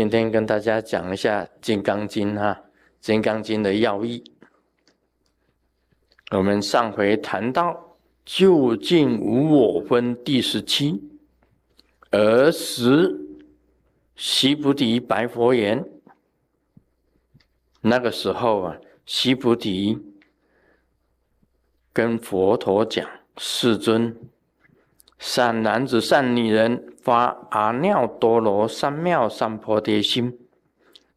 今天跟大家讲一下《金刚经》哈，《金刚经》的要义。我们上回谈到“究竟无我分”第十七，儿时悉菩提白佛言：“那个时候啊，悉菩提跟佛陀讲，世尊。”善男子、善女人发阿耨多罗三藐三菩提心，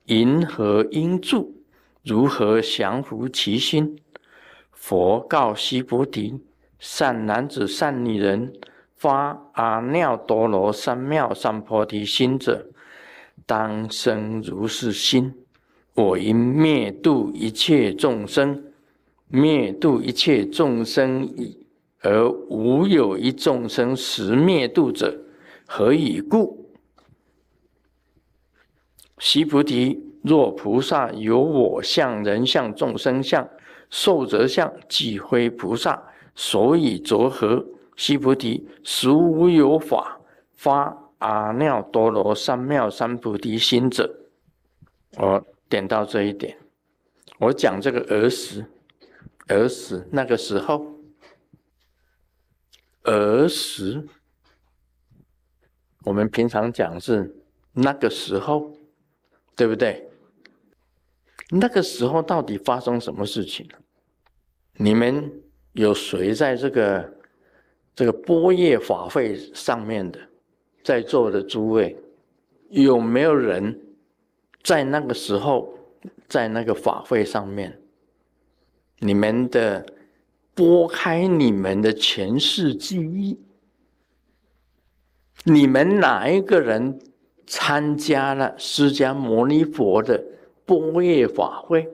因何因住？如何降伏其心？佛告须菩提：善男子、善女人发阿耨多罗三藐三菩提心者，当生如是心。我应灭度一切众生，灭度一切众生已。而无有一众生实灭度者，何以故？悉菩提，若菩萨有我相、人相、众生相、寿者相，即非菩萨。所以着何？悉菩提，实无有法发阿耨多罗三藐三菩提心者。我点到这一点，我讲这个儿时，儿时那个时候。儿时，我们平常讲是那个时候，对不对？那个时候到底发生什么事情？你们有谁在这个这个波叶法会上面的，在座的诸位，有没有人在那个时候在那个法会上面？你们的？拨开你们的前世记忆，你们哪一个人参加了释迦牟尼佛的波叶法会？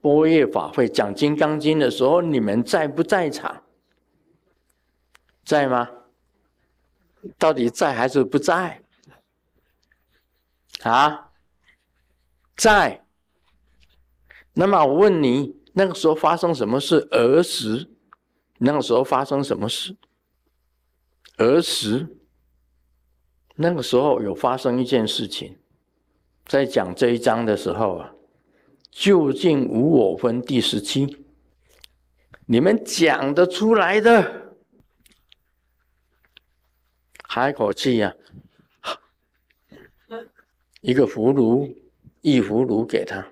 波叶法会讲《金刚经》的时候，你们在不在场？在吗？到底在还是不在？啊，在。那么我问你。那个时候发生什么事？儿时，那个时候发生什么事？儿时，那个时候有发生一件事情，在讲这一章的时候啊，究竟无我分第十七，你们讲得出来的，哈一口气呀，一个葫芦，一葫芦给他。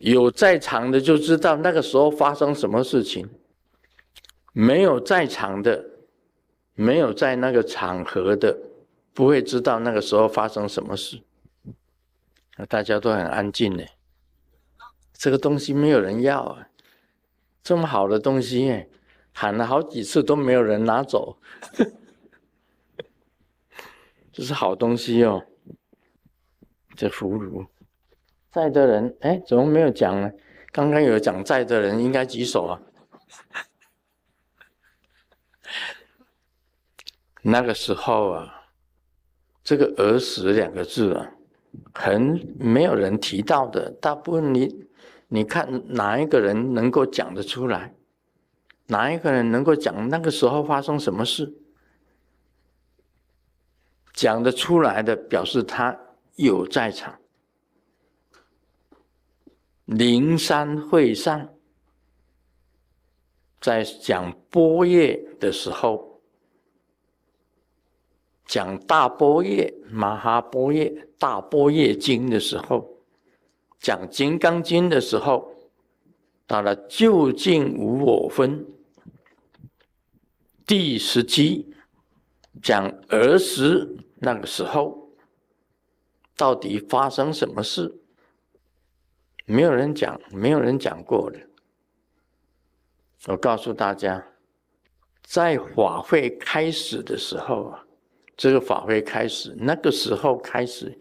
有在场的就知道那个时候发生什么事情，没有在场的，没有在那个场合的，不会知道那个时候发生什么事。大家都很安静呢，这个东西没有人要啊，这么好的东西，喊了好几次都没有人拿走，这是好东西哦，这俘虏。在的人，哎，怎么没有讲呢？刚刚有讲在的人，应该举手啊。那个时候啊，这个“儿时”两个字啊，很没有人提到的。大部分你，你看哪一个人能够讲得出来？哪一个人能够讲那个时候发生什么事？讲得出来的，表示他有在场。灵山会上，在讲波叶的时候，讲大波叶、马哈波叶、大波叶经的时候，讲金刚经的时候，到了究竟无我分第十集，讲儿时那个时候，到底发生什么事？没有人讲，没有人讲过的。我告诉大家，在法会开始的时候啊，这个法会开始那个时候开始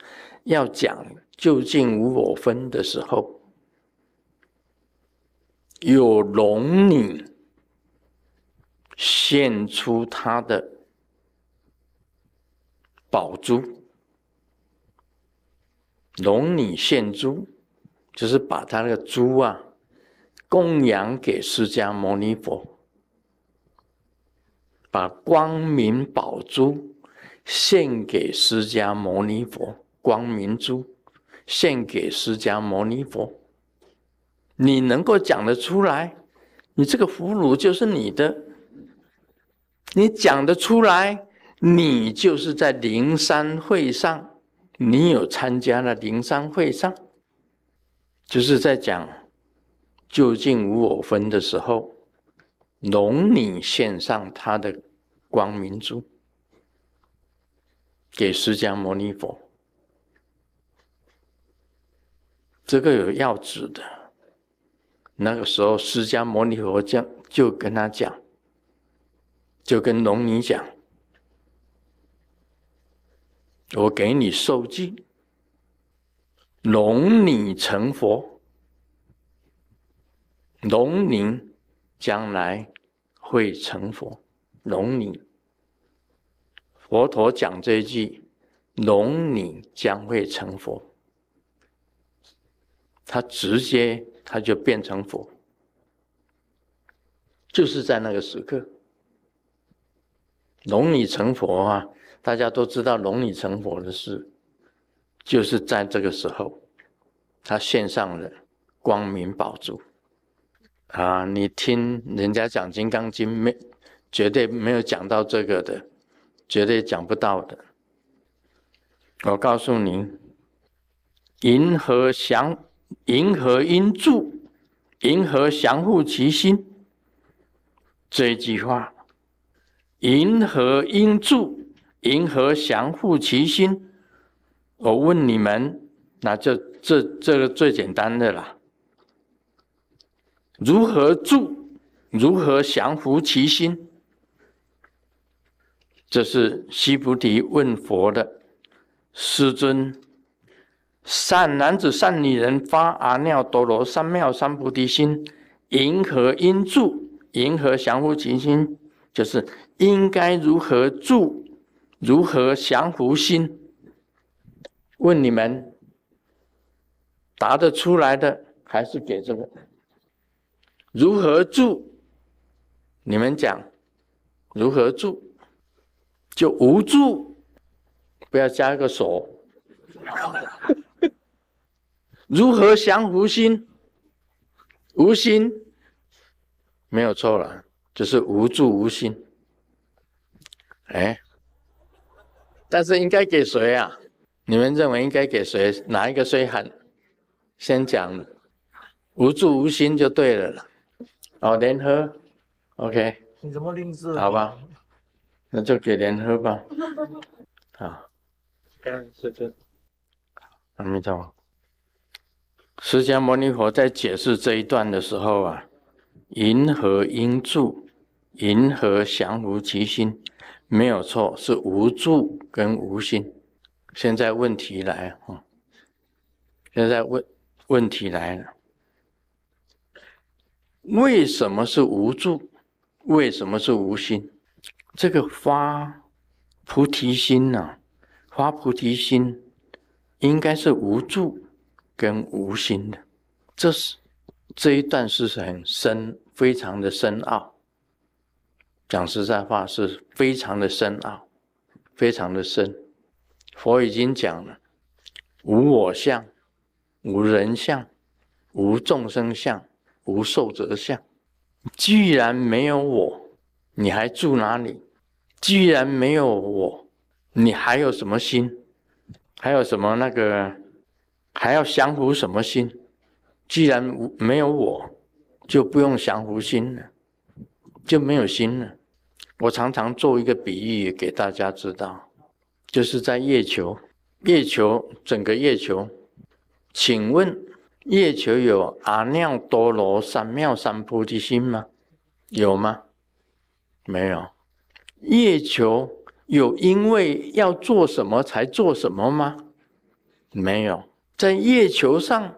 要讲究竟无我分的时候，有龙女献出她的宝珠，龙女献珠。就是把他那个珠啊供养给释迦牟尼佛，把光明宝珠献给释迦牟尼佛光明珠，献给释迦牟尼佛。你能够讲得出来，你这个俘虏就是你的。你讲得出来，你就是在灵山会上，你有参加了灵山会上，就是在讲究竟无我分的时候，龙女献上他的光明珠。给释迦牟尼佛，这个有要旨的。那个时候，释迦牟尼佛讲，就跟他讲，就跟龙女讲：“我给你受记，龙女成佛，龙女将来会成佛，龙女。”佛陀讲这一句：“龙女将会成佛。”他直接他就变成佛，就是在那个时刻，龙女成佛啊！大家都知道龙女成佛的事，就是在这个时候，他献上了光明宝珠啊！你听人家讲《金刚经》，没绝对没有讲到这个的。绝对讲不到的。我告诉你，银河降，银河应住，银河降护其心。这一句话，银河应住，银河降护其心。我问你们，那这这这个最简单的啦。如何住？如何降服其心？这是西菩提问佛的：“师尊，善男子、善女人发阿耨多罗三藐三菩提心，银何应住？银何降伏其心？就是应该如何住？如何降伏心？问你们答得出来的，还是给这个？如何住？你们讲如何住？”就无助，不要加一个手。如何降无心？无心，没有错了，就是无助无心。哎，但是应该给谁啊？你们认为应该给谁？哪一个最狠？先讲无助无心就对了了。哦，联合，OK。你怎么吝啬？好吧。那就给联合吧。好，感师尊。阿弥陀佛。释迦牟尼佛在解释这一段的时候啊，银河应住，银河降伏其心，没有错，是无助跟无心。现在问题来啊，现在问问题来了，为什么是无助？为什么是无心？这个发菩提心呢？发菩提心应该是无助跟无心的。这是这一段是很深，非常的深奥。讲实在话，是非常的深奥，非常的深。佛已经讲了：无我相，无人相，无众生相，无寿者相。既然没有我。你还住哪里？既然没有我，你还有什么心？还有什么那个？还要降服什么心？既然无没有我，就不用降服心了，就没有心了。我常常做一个比喻给大家知道，就是在月球，月球整个月球，请问月球有阿耨多罗三藐三菩提心吗？有吗？没有，月球有因为要做什么才做什么吗？没有，在月球上，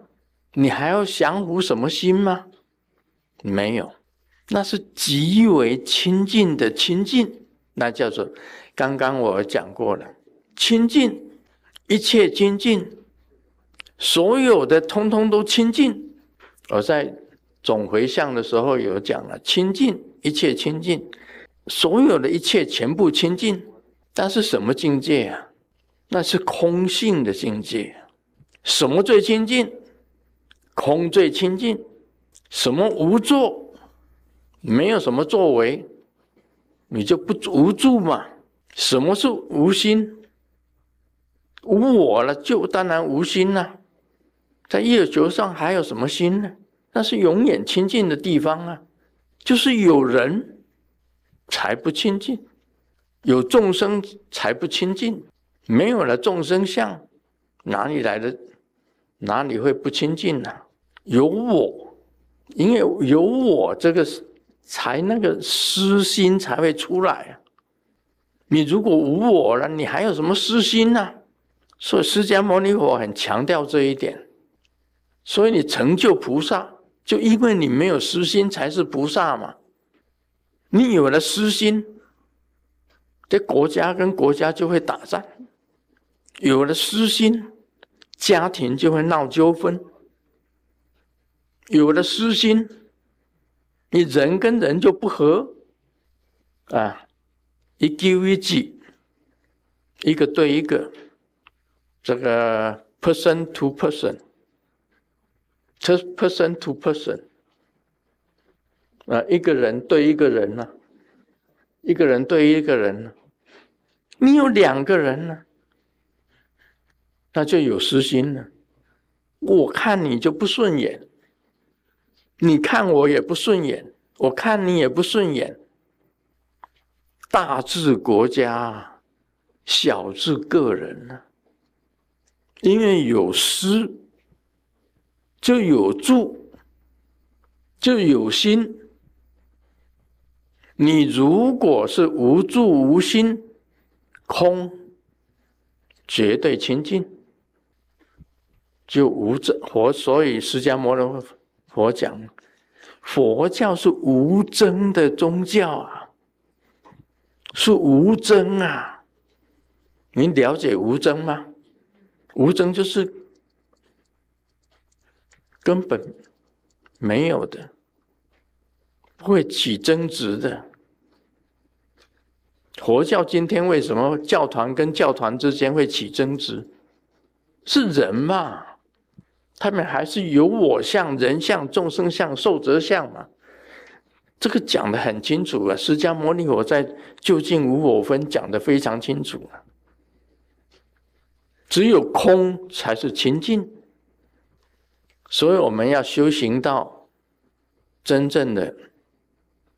你还要降服什么心吗？没有，那是极为亲近的亲近，那叫做刚刚我讲过了，清净一切亲近，所有的通通都清净。我在总回向的时候有讲了，清净一切清净。所有的一切全部清净，但是什么境界啊？那是空性的境界。什么最清净？空最清净。什么无作？没有什么作为，你就不无助嘛。什么是无心？无我了，就当然无心了。在月球上还有什么心呢？那是永远清净的地方啊。就是有人才不清净，有众生才不清净。没有了众生相，哪里来的？哪里会不清净呢？有我，因为有我这个，才那个私心才会出来啊。你如果无我了，你还有什么私心呢？所以释迦牟尼佛很强调这一点。所以你成就菩萨，就因为你没有私心，才是菩萨嘛。你有了私心，这国家跟国家就会打仗。有了私心，家庭就会闹纠纷；有了私心，你人跟人就不和啊，一丢一记，一个对一个，这个 person to person，person to person，啊，一个人对一个人呢，一个人对一个人呢，你有两个人呢。那就有私心了。我看你就不顺眼，你看我也不顺眼，我看你也不顺眼。大治国家，小治个人呢？因为有私，就有助，就有心。你如果是无助无心，空，绝对清净。就无争佛，所以释迦牟尼佛讲，佛教是无争的宗教啊，是无争啊。您了解无争吗？无争就是根本没有的，不会起争执的。佛教今天为什么教团跟教团之间会起争执？是人嘛？他们还是有我相、人相、众生相、寿者相嘛？这个讲的很清楚了。释迦牟尼佛在《究竟无我分》讲的非常清楚了。只有空才是清净，所以我们要修行到真正的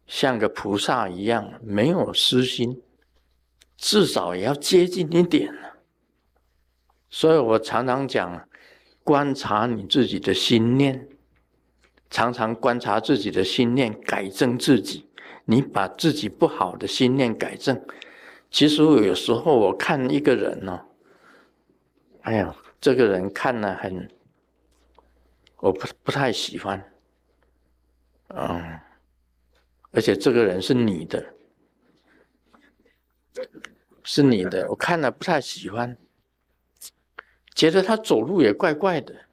像个菩萨一样，没有私心，至少也要接近一点所以我常常讲。观察你自己的心念，常常观察自己的心念，改正自己。你把自己不好的心念改正。其实有时候我看一个人呢，哎呀，这个人看了很，我不不太喜欢，嗯，而且这个人是你的，是你的，我看了不太喜欢。觉得他走路也怪怪的，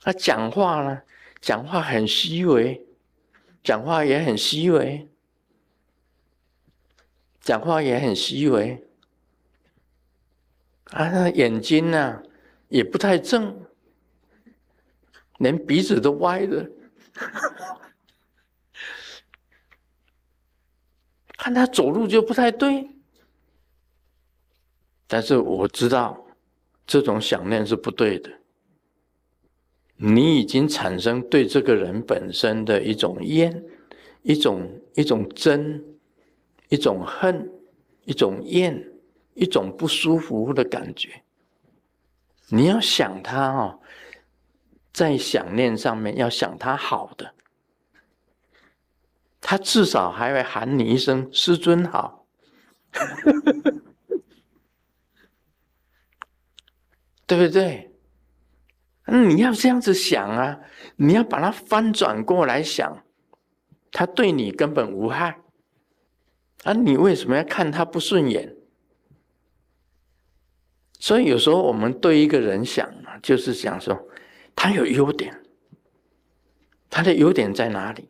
他讲话呢，讲话很虚伪，讲话也很虚伪，讲话也很虚伪。啊，那眼睛呢也不太正，连鼻子都歪的，看他走路就不太对。但是我知道，这种想念是不对的。你已经产生对这个人本身的一种厌、一种一种憎、一种恨、一种厌、一种不舒服的感觉。你要想他哦，在想念上面要想他好的，他至少还会喊你一声“师尊好”。对不对？你要这样子想啊，你要把它翻转过来想，他对你根本无害，啊，你为什么要看他不顺眼？所以有时候我们对一个人想，就是想说他有优点，他的优点在哪里？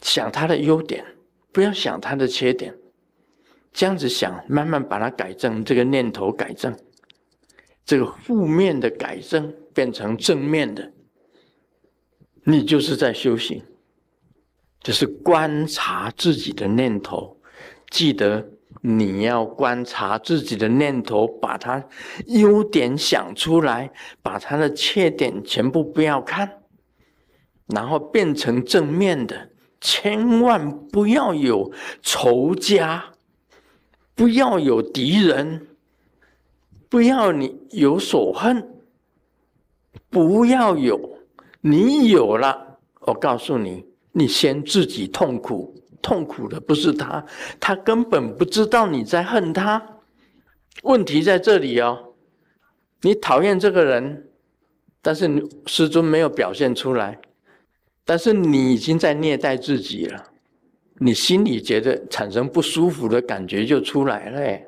想他的优点，不要想他的缺点，这样子想，慢慢把它改正，这个念头改正，这个负面的改正变成正面的，你就是在修行，就是观察自己的念头，记得你要观察自己的念头，把它优点想出来，把它的缺点全部不要看，然后变成正面的。千万不要有仇家，不要有敌人，不要你有所恨，不要有。你有了，我告诉你，你先自己痛苦，痛苦的不是他，他根本不知道你在恨他。问题在这里哦，你讨厌这个人，但是你师尊没有表现出来。但是你已经在虐待自己了，你心里觉得产生不舒服的感觉就出来了，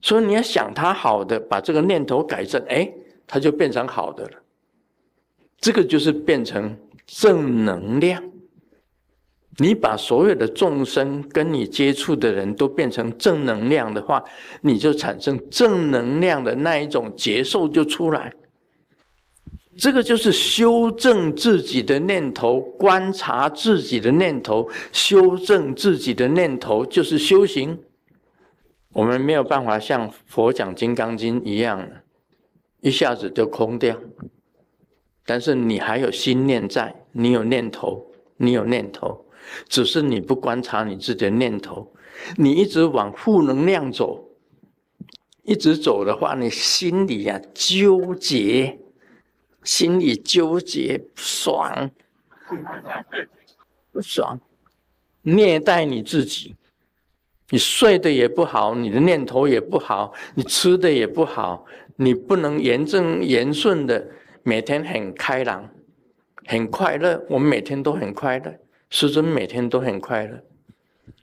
所以你要想他好的，把这个念头改正，哎，他就变成好的了。这个就是变成正能量。你把所有的众生跟你接触的人都变成正能量的话，你就产生正能量的那一种接受就出来。这个就是修正自己的念头，观察自己的念头，修正自己的念头，就是修行。我们没有办法像佛讲《金刚经》一样，一下子就空掉。但是你还有心念在，你有念头，你有念头，只是你不观察你自己的念头，你一直往负能量走，一直走的话，你心里呀纠结。心里纠结不爽，不爽，虐待你自己，你睡得也不好，你的念头也不好，你吃的也不好，你不能严正言顺的每天很开朗，很快乐。我们每天都很快乐，师尊每天都很快乐。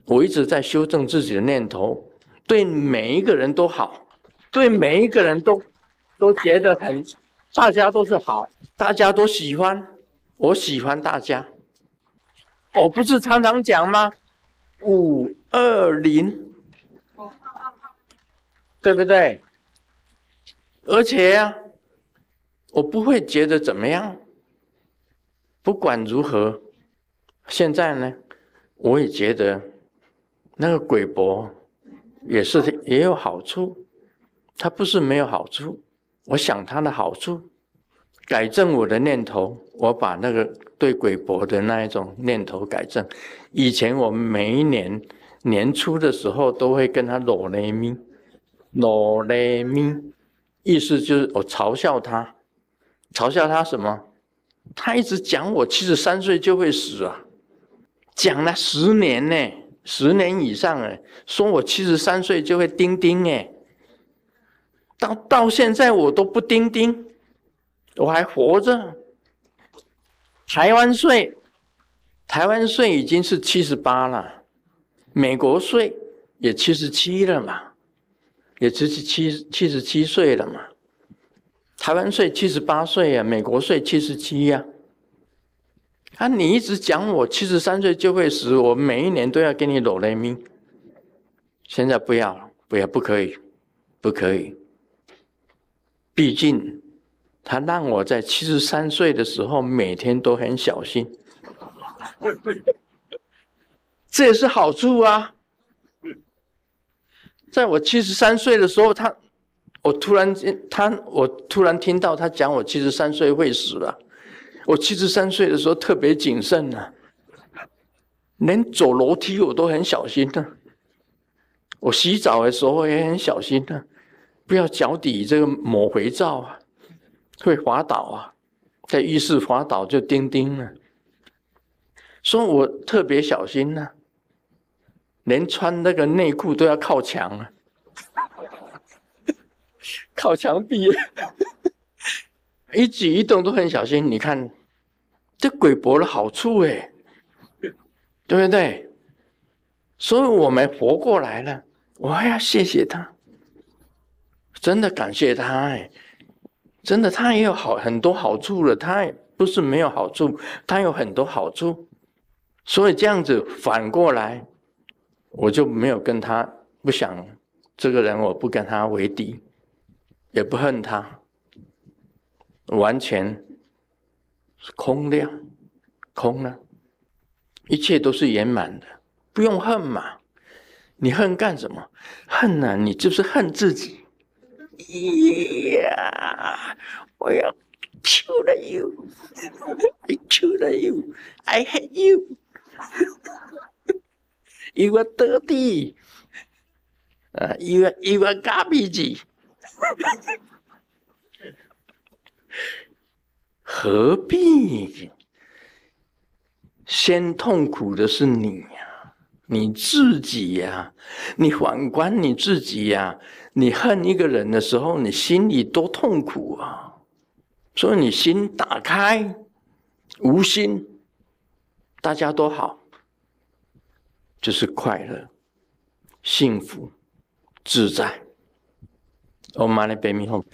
我一直在修正自己的念头，对每一个人都好，对每一个人都都觉得很。大家都是好，大家都喜欢，我喜欢大家。我不是常常讲吗？五二零，对不对？而且呀，我不会觉得怎么样。不管如何，现在呢，我也觉得那个鬼博也是也有好处，他不是没有好处。我想他的好处，改正我的念头，我把那个对鬼博的那一种念头改正。以前我们每一年年初的时候，都会跟他裸雷咪，裸雷咪，意思就是我嘲笑他，嘲笑他什么？他一直讲我七十三岁就会死啊，讲了十年呢，十年以上哎，说我七十三岁就会钉钉哎。到到现在我都不钉钉，我还活着。台湾税，台湾税已经是七十八了，美国税也七十七了嘛，也七十七七十七岁了嘛。台湾税七十八岁呀，美国税七十七呀。啊，你一直讲我七十三岁就会死，我每一年都要给你裸雷命。现在不要，不要，不可以，不可以。毕竟，他让我在七十三岁的时候每天都很小心，这也是好处啊。在我七十三岁的时候，他，我突然间，他，我突然听到他讲我七十三岁会死了。我七十三岁的时候特别谨慎呢，连走楼梯我都很小心的，我洗澡的时候也很小心的。不要脚底这个抹肥皂啊，会滑倒啊，在浴室滑倒就钉钉了。所以我特别小心呢，连穿那个内裤都要靠墙啊，靠墙壁，一举一动都很小心。你看，这鬼博的好处哎，对不对？所以我们活过来了，我还要谢谢他。真的感谢他哎，真的他也有好很多好处了，他也不是没有好处，他有很多好处。所以这样子反过来，我就没有跟他不想这个人，我不跟他为敌，也不恨他，完全是空亮，空了，一切都是圆满的，不用恨嘛。你恨干什么？恨啊！你就是恨自己。呀，我要 kill you，I kill you，I hate you。You are dirty，啊，You are you are garbage。何必？先痛苦的是你呀，你自己呀。你反观你自己呀，你恨一个人的时候，你心里多痛苦啊。所以你心打开，无心。大家都好，就是快乐、幸福、自在。我们来背咪后。